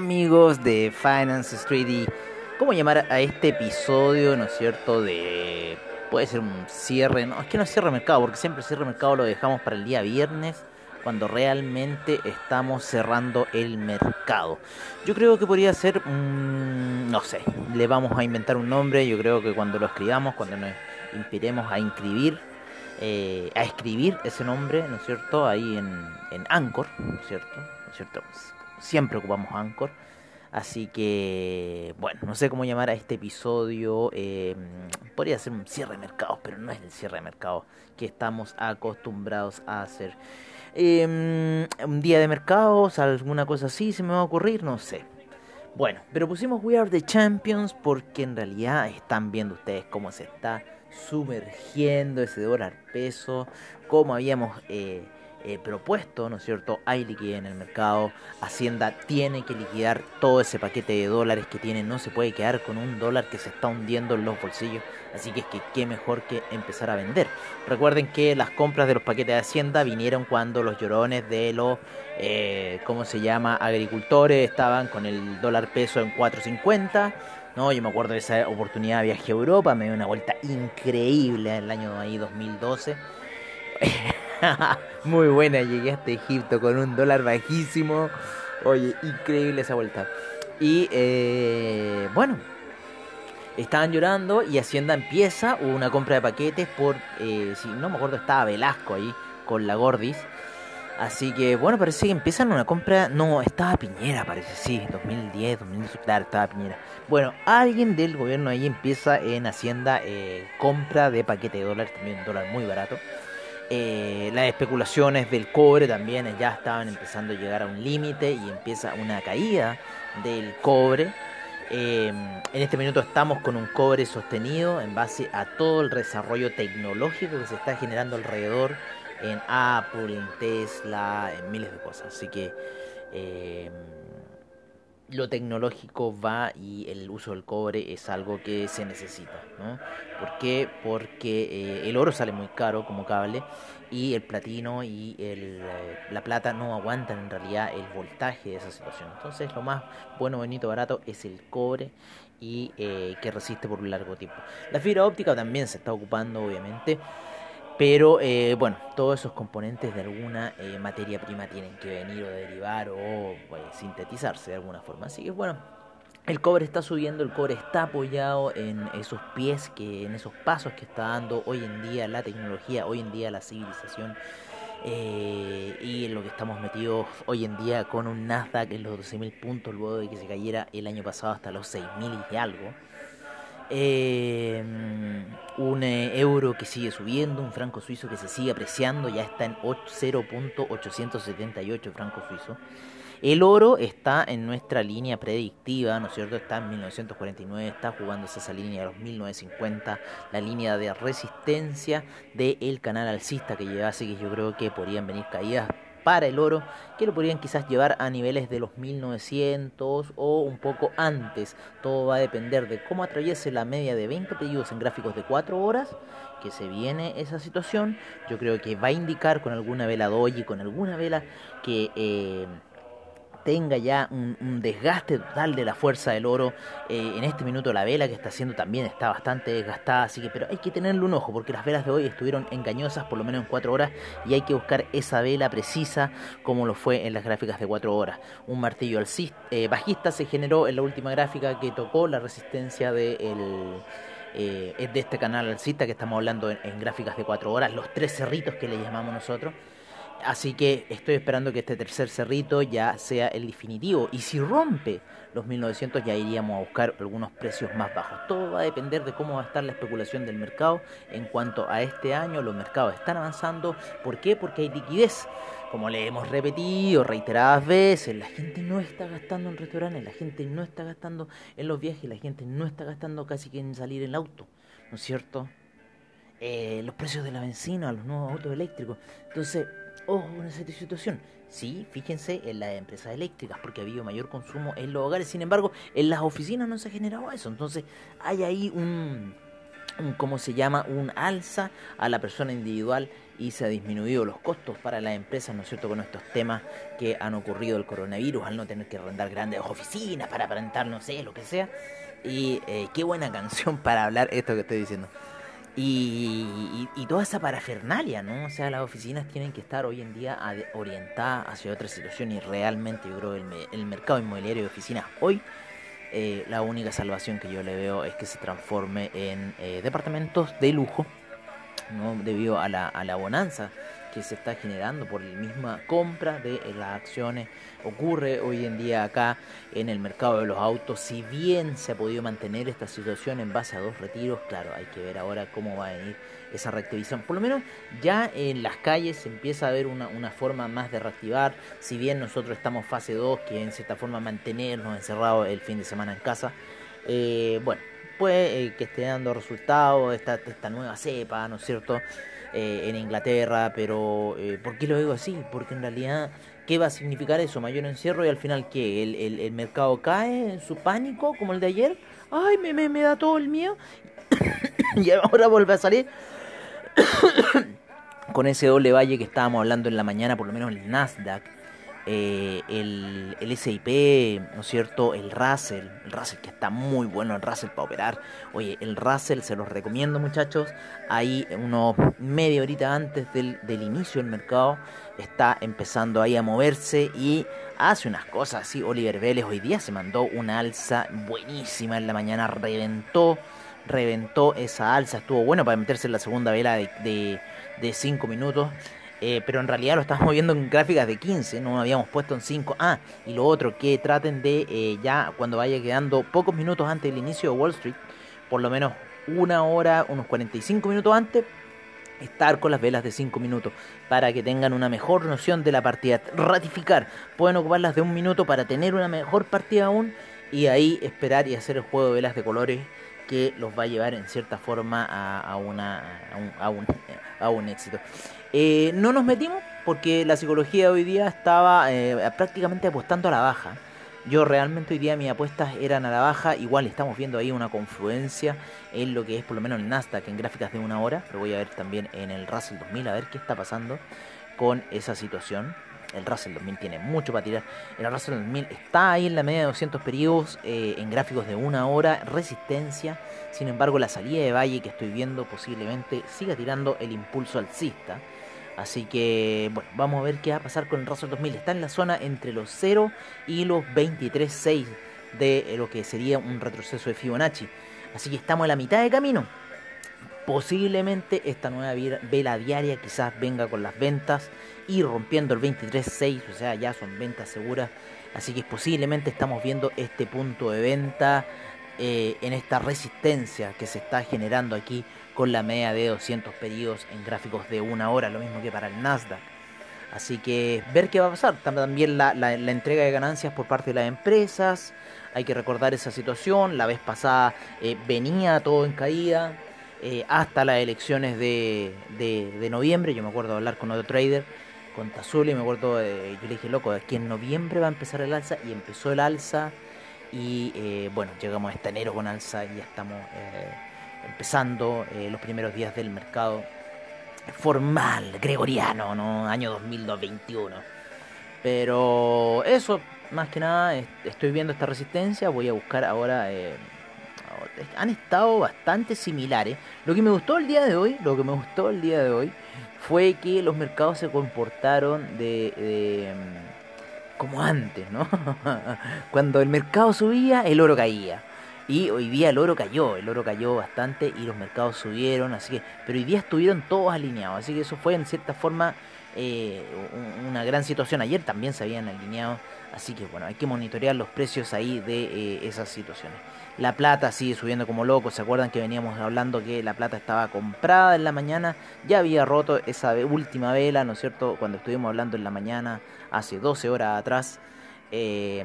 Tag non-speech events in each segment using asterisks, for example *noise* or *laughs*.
Amigos de Finance Street y cómo llamar a este episodio, ¿no es cierto? De puede ser un cierre, no, es que no es cierre mercado, porque siempre cierre mercado lo dejamos para el día viernes, cuando realmente estamos cerrando el mercado. Yo creo que podría ser, no sé, le vamos a inventar un nombre, yo creo que cuando lo escribamos, cuando nos inspiremos a inscribir, eh, a escribir ese nombre, ¿no es cierto? Ahí en, en Anchor, ¿no es cierto? ¿No es cierto? Siempre ocupamos Anchor. Así que, bueno, no sé cómo llamar a este episodio. Eh, podría ser un cierre de mercados, pero no es el cierre de mercados que estamos acostumbrados a hacer. Em, un día de mercados, alguna cosa así se me va a ocurrir, no sé. Bueno, pero pusimos We Are the Champions porque en realidad están viendo ustedes cómo se está sumergiendo ese dólar peso, cómo habíamos... Eh, eh, propuesto, ¿no es cierto? Hay liquidez en el mercado, Hacienda tiene que liquidar todo ese paquete de dólares que tiene, no se puede quedar con un dólar que se está hundiendo en los bolsillos, así que es que qué mejor que empezar a vender. Recuerden que las compras de los paquetes de Hacienda vinieron cuando los llorones de los, eh, ¿cómo se llama?, agricultores estaban con el dólar peso en 4.50. No, yo me acuerdo de esa oportunidad viaje a Europa, me dio una vuelta increíble en el año ahí 2012. *laughs* Muy buena, llegué hasta Egipto con un dólar bajísimo. Oye, increíble esa vuelta. Y eh, bueno, estaban llorando y Hacienda empieza, una compra de paquetes por, eh, si no me acuerdo, estaba Velasco ahí con la Gordis. Así que bueno, parece que empiezan una compra. No, estaba Piñera, parece, sí, 2010, 2010, claro, estaba Piñera. Bueno, alguien del gobierno ahí empieza en Hacienda eh, compra de paquete de dólares, también un dólar muy barato. Eh, las especulaciones del cobre también ya estaban empezando a llegar a un límite y empieza una caída del cobre. Eh, en este minuto estamos con un cobre sostenido en base a todo el desarrollo tecnológico que se está generando alrededor en Apple, en Tesla, en miles de cosas. Así que eh, lo tecnológico va y el uso del cobre es algo que se necesita. ¿no? ¿Por qué? Porque eh, el oro sale muy caro como cable y el platino y el, eh, la plata no aguantan en realidad el voltaje de esa situación. Entonces lo más bueno, bonito, barato es el cobre y eh, que resiste por un largo tiempo. La fibra óptica también se está ocupando obviamente pero eh, bueno, todos esos componentes de alguna eh, materia prima tienen que venir o derivar o pues, sintetizarse de alguna forma. Así que bueno, el cobre está subiendo, el cobre está apoyado en esos pies, que, en esos pasos que está dando hoy en día la tecnología, hoy en día la civilización. Eh, y en lo que estamos metidos hoy en día con un Nasdaq en los 12.000 puntos luego de que se cayera el año pasado hasta los 6.000 y algo. Eh, un eh, euro que sigue subiendo, un franco suizo que se sigue apreciando, ya está en 0.878 franco suizo. El oro está en nuestra línea predictiva, ¿no es cierto? Está en 1949, está jugándose esa línea de los 1950, la línea de resistencia del canal alcista que llevase, que yo creo que podrían venir caídas para el oro, que lo podrían quizás llevar a niveles de los 1900 o un poco antes. Todo va a depender de cómo atraviese la media de 20 pedidos en gráficos de 4 horas que se viene esa situación. Yo creo que va a indicar con alguna vela doji, con alguna vela que... Eh, tenga ya un, desgaste total de la fuerza del oro. Eh, en este minuto la vela que está haciendo también está bastante desgastada, así que pero hay que tenerle un ojo porque las velas de hoy estuvieron engañosas por lo menos en 4 horas y hay que buscar esa vela precisa como lo fue en las gráficas de 4 horas. Un martillo alcista, eh, bajista se generó en la última gráfica que tocó la resistencia de eh, de este canal alcista que estamos hablando en, en gráficas de 4 horas, los tres cerritos que le llamamos nosotros. Así que estoy esperando que este tercer cerrito ya sea el definitivo. Y si rompe los 1900 ya iríamos a buscar algunos precios más bajos. Todo va a depender de cómo va a estar la especulación del mercado. En cuanto a este año, los mercados están avanzando. ¿Por qué? Porque hay liquidez. Como le hemos repetido reiteradas veces, la gente no está gastando en restaurantes, la gente no está gastando en los viajes, la gente no está gastando casi que en salir en el auto, ¿no es cierto? Eh, los precios de la benzina, los nuevos autos eléctricos. Entonces, ojo con esa situación. Sí, fíjense en las empresas eléctricas, porque ha habido mayor consumo en los hogares. Sin embargo, en las oficinas no se ha generado eso. Entonces, hay ahí un, un ¿cómo se llama? Un alza a la persona individual y se ha disminuido los costos para las empresas, ¿no es cierto?, con estos temas que han ocurrido el coronavirus, al no tener que arrendar grandes oficinas para aparentar, no sé, lo que sea. Y eh, qué buena canción para hablar esto que estoy diciendo. Y, toda esa parafernalia, ¿no? O sea, las oficinas tienen que estar hoy en día orientadas hacia otra situación y realmente yo creo que el, mercado inmobiliario de oficinas hoy, eh, la única salvación que yo le veo es que se transforme en eh, departamentos de lujo, ¿no? Debido a la, a la bonanza que se está generando por la misma compra de las acciones. Ocurre hoy en día acá en el mercado de los autos. Si bien se ha podido mantener esta situación en base a dos retiros, claro, hay que ver ahora cómo va a venir esa reactivación. Por lo menos ya en las calles se empieza a ver una, una forma más de reactivar. Si bien nosotros estamos fase 2, que en cierta forma mantenernos encerrados el fin de semana en casa. Eh, bueno, pues eh, que esté dando resultados esta, esta nueva cepa, ¿no es cierto? Eh, en Inglaterra, pero eh, ¿por qué lo digo así? Porque en realidad, ¿qué va a significar eso? Mayor encierro y al final, ¿qué? ¿El, el, mercado cae en su pánico como el de ayer? ¡Ay, me, me, me da todo el miedo! *coughs* y ahora vuelve a salir *coughs* con ese doble valle que estábamos hablando en la mañana, por lo menos el Nasdaq eh, el, SIP, ¿no es cierto? El Russell, el Russell que está muy bueno, el Russell para operar. Oye, el Russell se los recomiendo muchachos. Ahí unos media horita antes del, del inicio del mercado está empezando ahí a moverse y hace unas cosas así. Oliver Vélez hoy día se mandó una alza buenísima en la mañana, reventó, reventó esa alza, estuvo bueno para meterse en la segunda vela de 5 de, minutos. Eh, pero en realidad lo estamos viendo en gráficas de 15, no habíamos puesto en 5. Ah, y lo otro, que traten de eh, ya cuando vaya quedando pocos minutos antes del inicio de Wall Street, por lo menos una hora, unos 45 minutos antes, estar con las velas de 5 minutos para que tengan una mejor noción de la partida. Ratificar, pueden ocuparlas de un minuto para tener una mejor partida aún y ahí esperar y hacer el juego de velas de colores que los va a llevar en cierta forma a, una, a, un, a un éxito. Eh, no nos metimos porque la psicología hoy día estaba eh, prácticamente apostando a la baja. Yo realmente hoy día mis apuestas eran a la baja. Igual estamos viendo ahí una confluencia en lo que es por lo menos el Nasdaq en gráficas de una hora. Lo voy a ver también en el Russell 2000 a ver qué está pasando con esa situación. El Russell 2000 tiene mucho para tirar. El Russell 2000 está ahí en la media de 200 periodos eh, en gráficos de una hora. Resistencia. Sin embargo, la salida de Valle que estoy viendo posiblemente siga tirando el impulso alcista. Así que, bueno, vamos a ver qué va a pasar con el Russell 2000. Está en la zona entre los 0 y los 23.6 de lo que sería un retroceso de Fibonacci. Así que estamos a la mitad de camino. Posiblemente esta nueva vela diaria quizás venga con las ventas y rompiendo el 23.6, o sea, ya son ventas seguras. Así que posiblemente estamos viendo este punto de venta eh, en esta resistencia que se está generando aquí con la media de 200 pedidos en gráficos de una hora, lo mismo que para el Nasdaq. Así que ver qué va a pasar. También la, entrega de ganancias por parte de las empresas. Hay que recordar esa situación. La vez pasada eh, venía todo en caída eh, hasta las elecciones de, de, noviembre. Yo me acuerdo de hablar con otro trader, con Tazuli. Me acuerdo, yo le dije, loco, aquí en noviembre va a empezar el alza. Y empezó el alza. Y eh, bueno, llegamos a este enero con alza y ya estamos empezando eh, los primeros días del mercado formal, gregoriano, ¿no? Año 2021. Pero eso, más que nada, estoy viendo esta resistencia, voy a buscar ahora... Han estado bastante similares. Lo que me gustó el día de hoy, lo que me gustó el día de hoy, fue que los mercados se comportaron de, de mm, como antes, ¿no? *laughs* Cuando el mercado subía, el oro caía. Y hoy día el oro cayó, el oro cayó bastante y los mercados subieron, así que, pero hoy día estuvieron todos alineados, así que eso fue en cierta forma eh, una gran situación. Ayer también se habían alineado, así que bueno, hay que monitorear los precios ahí de eh, esas situaciones. La plata sigue subiendo como loco. ¿Se acuerdan que veníamos hablando que la plata estaba comprada en la mañana? Ya había roto esa última vela, ¿no es cierto? Cuando estuvimos hablando en la mañana, hace 12 horas atrás, eh,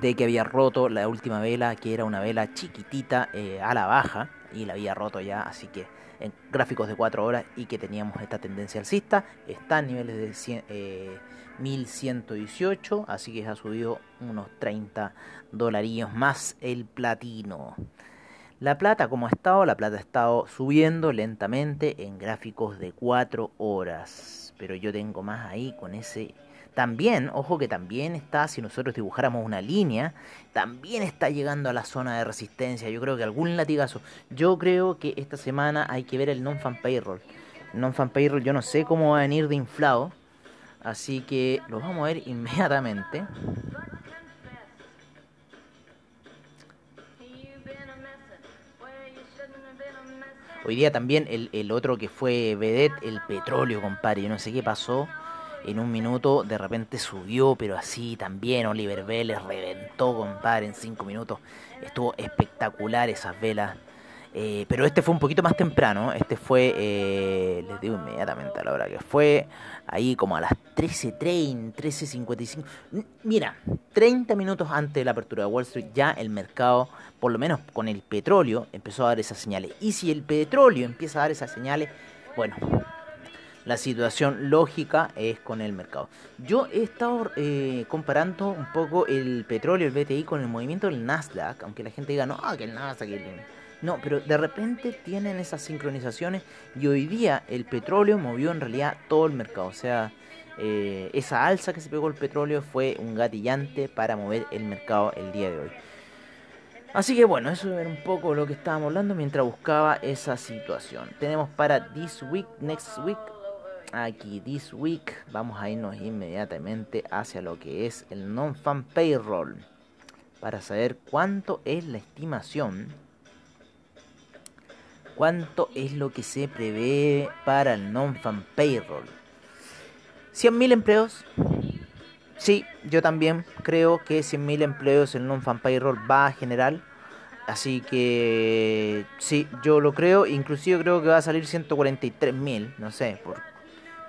de que había roto la última vela, que era una vela chiquitita a la baja, y la había roto ya, así que en gráficos de 4 horas y que teníamos esta tendencia alcista. Está en niveles de 1118, eh, así que ha subido unos 30 dolarillos más el platino. La plata, como ha estado, la plata ha estado subiendo lentamente en gráficos de 4 horas. Pero yo tengo más ahí con ese también, ojo que también está, si nosotros dibujáramos una línea, también está llegando a la zona de resistencia. Yo creo que algún latigazo. Yo creo que esta semana hay que ver el non-fan payroll. non-fan payroll yo no sé cómo va a venir de inflado. Así que lo vamos a ver inmediatamente. Hoy día también el, el otro que fue Vedet, el petróleo, compadre. Yo no sé qué pasó en un minuto de repente subió, pero así también Oliver Vélez reventó, compadre, en cinco minutos. Estuvo espectacular esas velas. Eh, pero este fue un poquito más temprano. Este fue, eh, les digo inmediatamente a la hora que fue, ahí como a las 13.30, 13.55. Mira, 30 minutos antes de la apertura de Wall Street, ya el mercado, por lo menos con el petróleo, empezó a dar esas señales. Y si el petróleo empieza a dar esas señales, bueno, la situación lógica es con el mercado. Yo he estado eh, comparando un poco el petróleo, el BTI, con el movimiento del Nasdaq, aunque la gente diga, no, que el Nasdaq... No, pero de repente tienen esas sincronizaciones y hoy día el petróleo movió en realidad todo el mercado. O sea, eh, esa alza que se pegó el petróleo fue un gatillante para mover el mercado el día de hoy. Así que bueno, eso era un poco lo que estábamos hablando mientras buscaba esa situación. Tenemos para This Week, Next Week, aquí this week vamos a irnos inmediatamente hacia lo que es el non-fan payroll para saber cuánto es la estimación cuánto es lo que se prevé para el non-fan payroll. 100.000 empleos sí, yo también creo que 100.000 empleos el non-fan payroll va a generar Así que sí, yo lo creo, inclusive creo que va a salir 143.000, no sé, por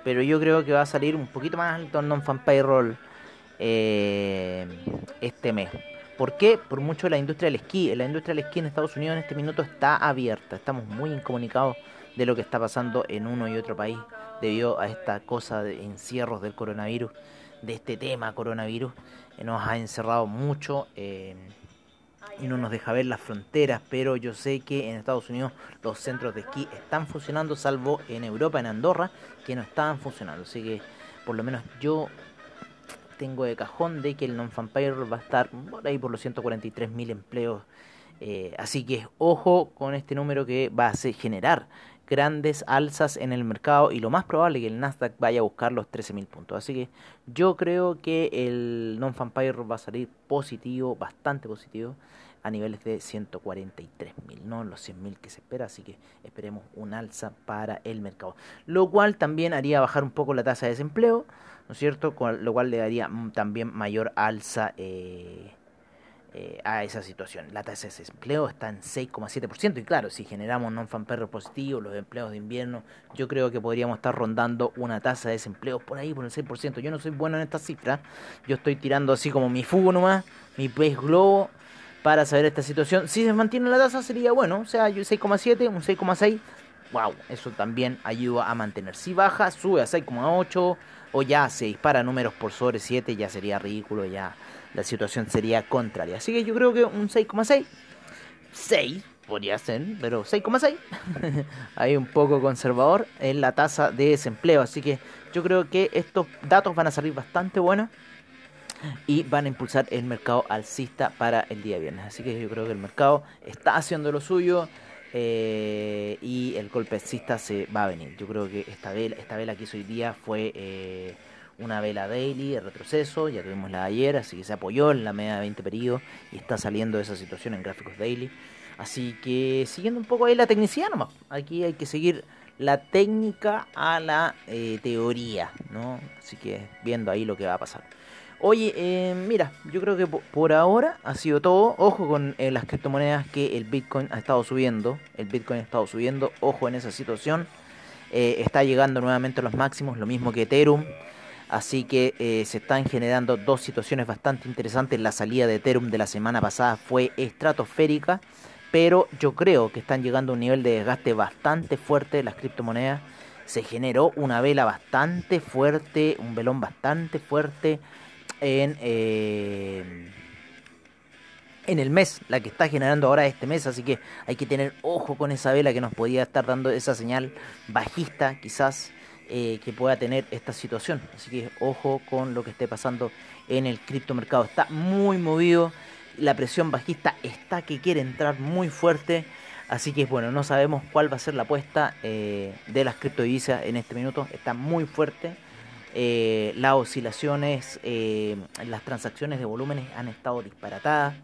pero yo creo que va a salir un poquito más alto el non-fan payroll eh, este mes. ¿Por qué? Por mucho la industria del esquí. La industria del esquí en Estados Unidos en este minuto está abierta. Estamos muy incomunicados de lo que está pasando en uno y otro país debido a esta cosa de encierros del coronavirus, de este tema coronavirus. nos ha encerrado mucho. Eh, y no nos deja ver las fronteras, pero yo sé que en Estados Unidos los centros de esquí están funcionando, salvo en Europa, en Andorra, que no estaban funcionando. Así que por lo menos yo tengo de cajón de que el non-fan va a estar por ahí por los 143 mil empleos. Eh, así que ojo con este número que va a generar grandes alzas en el mercado y lo más probable es que el Nasdaq vaya a buscar los 13.000 puntos. Así que yo creo que el non-fan va a salir positivo, bastante positivo a niveles de 143.000, no los 100.000 que se espera, así que esperemos un alza para el mercado. Lo cual también haría bajar un poco la tasa de desempleo, ¿no es cierto? lo cual le daría también mayor alza eh, eh, a esa situación. La tasa de desempleo está en 6,7% y claro, si generamos non-fan positivo, los empleos de invierno, yo creo que podríamos estar rondando una tasa de desempleo por ahí, por el 6%. Yo no soy bueno en esta cifra, yo estoy tirando así como mi fugo nomás, mi pez globo para saber esta situación. Si se mantiene la tasa sería bueno, o sea, 6,7, un 6,6. Wow, eso también ayuda a mantener. Si baja, sube a 6,8 o ya se dispara números por sobre 7, ya sería ridículo, ya la situación sería contraria. Así que yo creo que un 6,6, 6 podría ser, pero 6,6, hay *laughs* un poco conservador en la tasa de desempleo. Así que yo creo que estos datos van a salir bastante buenos y van a impulsar el mercado alcista para el día viernes. Así que yo creo que el mercado está haciendo lo suyo eh, y el golpe alcista se va a venir. Yo creo que esta vela, esta vela que hizo hoy día fue eh, una vela daily de retroceso, ya tuvimos la de ayer, así que se apoyó en la media de 20 periodos y está saliendo de esa situación en gráficos daily. Así que siguiendo un poco ahí la tecnicidad nomás, aquí hay que seguir la técnica a la eh, teoría, ¿no? Así que viendo ahí lo que va a pasar. Oye, eh, mira, yo creo que por ahora ha sido todo. Ojo con eh, las criptomonedas que el Bitcoin ha estado subiendo. El Bitcoin ha estado subiendo. Ojo en esa situación. está llegando nuevamente a los máximos, lo mismo que Ethereum. Así que se están generando dos situaciones bastante interesantes. La salida de Ethereum de la semana pasada fue estratosférica pero yo creo que están llegando a un nivel de desgaste bastante fuerte de las criptomonedas. Se generó una vela bastante fuerte, un velón bastante fuerte en, eh, en el mes, la que está generando ahora este mes. Así que hay que tener ojo con esa vela que nos podía estar dando esa señal bajista, quizás, eh, que pueda tener esta situación. Así que ojo con lo que esté pasando en el criptomercado. Está muy movido la presión bajista está que quiere entrar muy fuerte. Así que bueno, no sabemos cuál va a ser la apuesta eh, de las criptodivisas en este minuto. Está muy fuerte. Eh, las oscilaciones, las transacciones de volúmenes han estado disparatadas.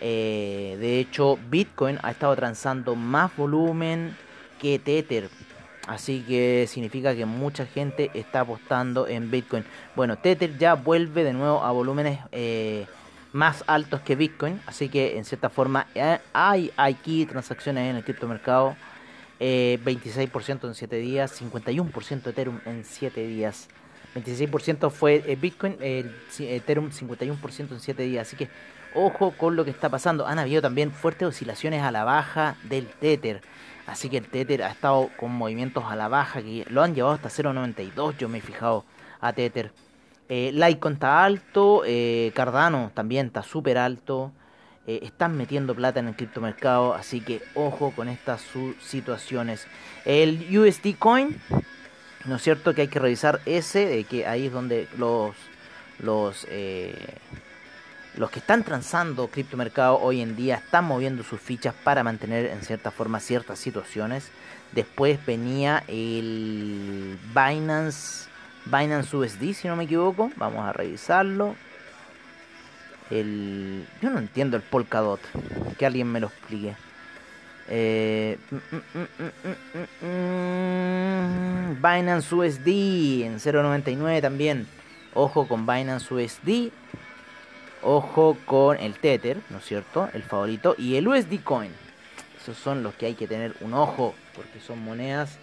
de hecho, Bitcoin ha estado transando más volumen que Tether. Así que significa que mucha gente está apostando en Bitcoin. Bueno, Tether ya vuelve de nuevo a volúmenes más altos que Bitcoin. Así que en cierta forma eh, hay aquí transacciones en el criptomercado. Eh, 26% en 7 días, 51% Ethereum en 7 días. 26% fue eh, Bitcoin, Ethereum 51% en 7 días. Así que ojo con lo que está pasando. Han habido también fuertes oscilaciones a la baja del Tether. Así que el Tether ha estado con movimientos a la baja que lo han llevado hasta 0.92. Yo me he fijado a Tether. Eh, Litecoin está alto, eh, Cardano también está súper alto. Eh, están metiendo plata en el criptomercado, así que ojo con estas situaciones. El USD Coin, ¿no es cierto? Que hay que revisar ese, que ahí es donde los, los, eh, los que están transando criptomercado hoy en día están moviendo sus fichas para mantener en cierta forma ciertas situaciones. Después venía el Binance Binance USD, si no me equivoco. Vamos a revisarlo. El... Yo no entiendo el Polkadot. Que alguien me lo explique. Eh... Binance USD en 0.99 también. Ojo con Binance USD. Ojo con el Tether, ¿no es cierto? El favorito. Y el USD Coin. Esos son los que hay que tener un ojo. Porque son monedas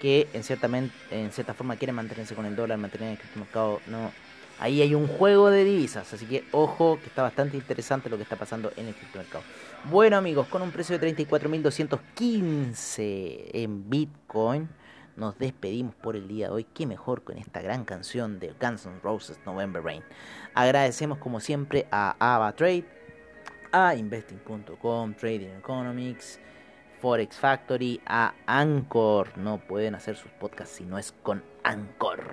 que en cierta, en cierta forma quieren mantenerse con el dólar, mantener el mercado. No. Ahí hay un juego de divisas, así que ojo que está bastante interesante lo que está pasando en el criptomercado. Bueno amigos, con un precio de 34.215 en Bitcoin, nos despedimos por el día de hoy. Qué mejor con esta gran canción de Guns N' Roses November Rain. Agradecemos como siempre a AvaTrade, a Investing.com, Trading Economics Forex Factory, a Anchor. No pueden hacer sus podcasts si no es con Anchor.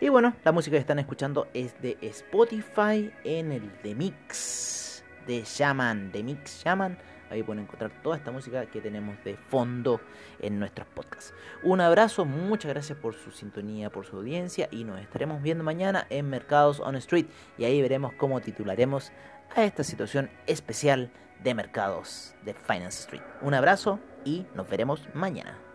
Y bueno, la música que están escuchando es de Spotify en el The Mix de Shaman. The Mix Shaman. Ahí pueden encontrar toda esta música que tenemos de fondo en nuestros podcasts. Un abrazo, muchas gracias por su sintonía, por su audiencia y nos estaremos viendo mañana en Mercados on Street y ahí veremos cómo titularemos a esta situación especial de mercados de Finance Street. Un abrazo y nos veremos mañana.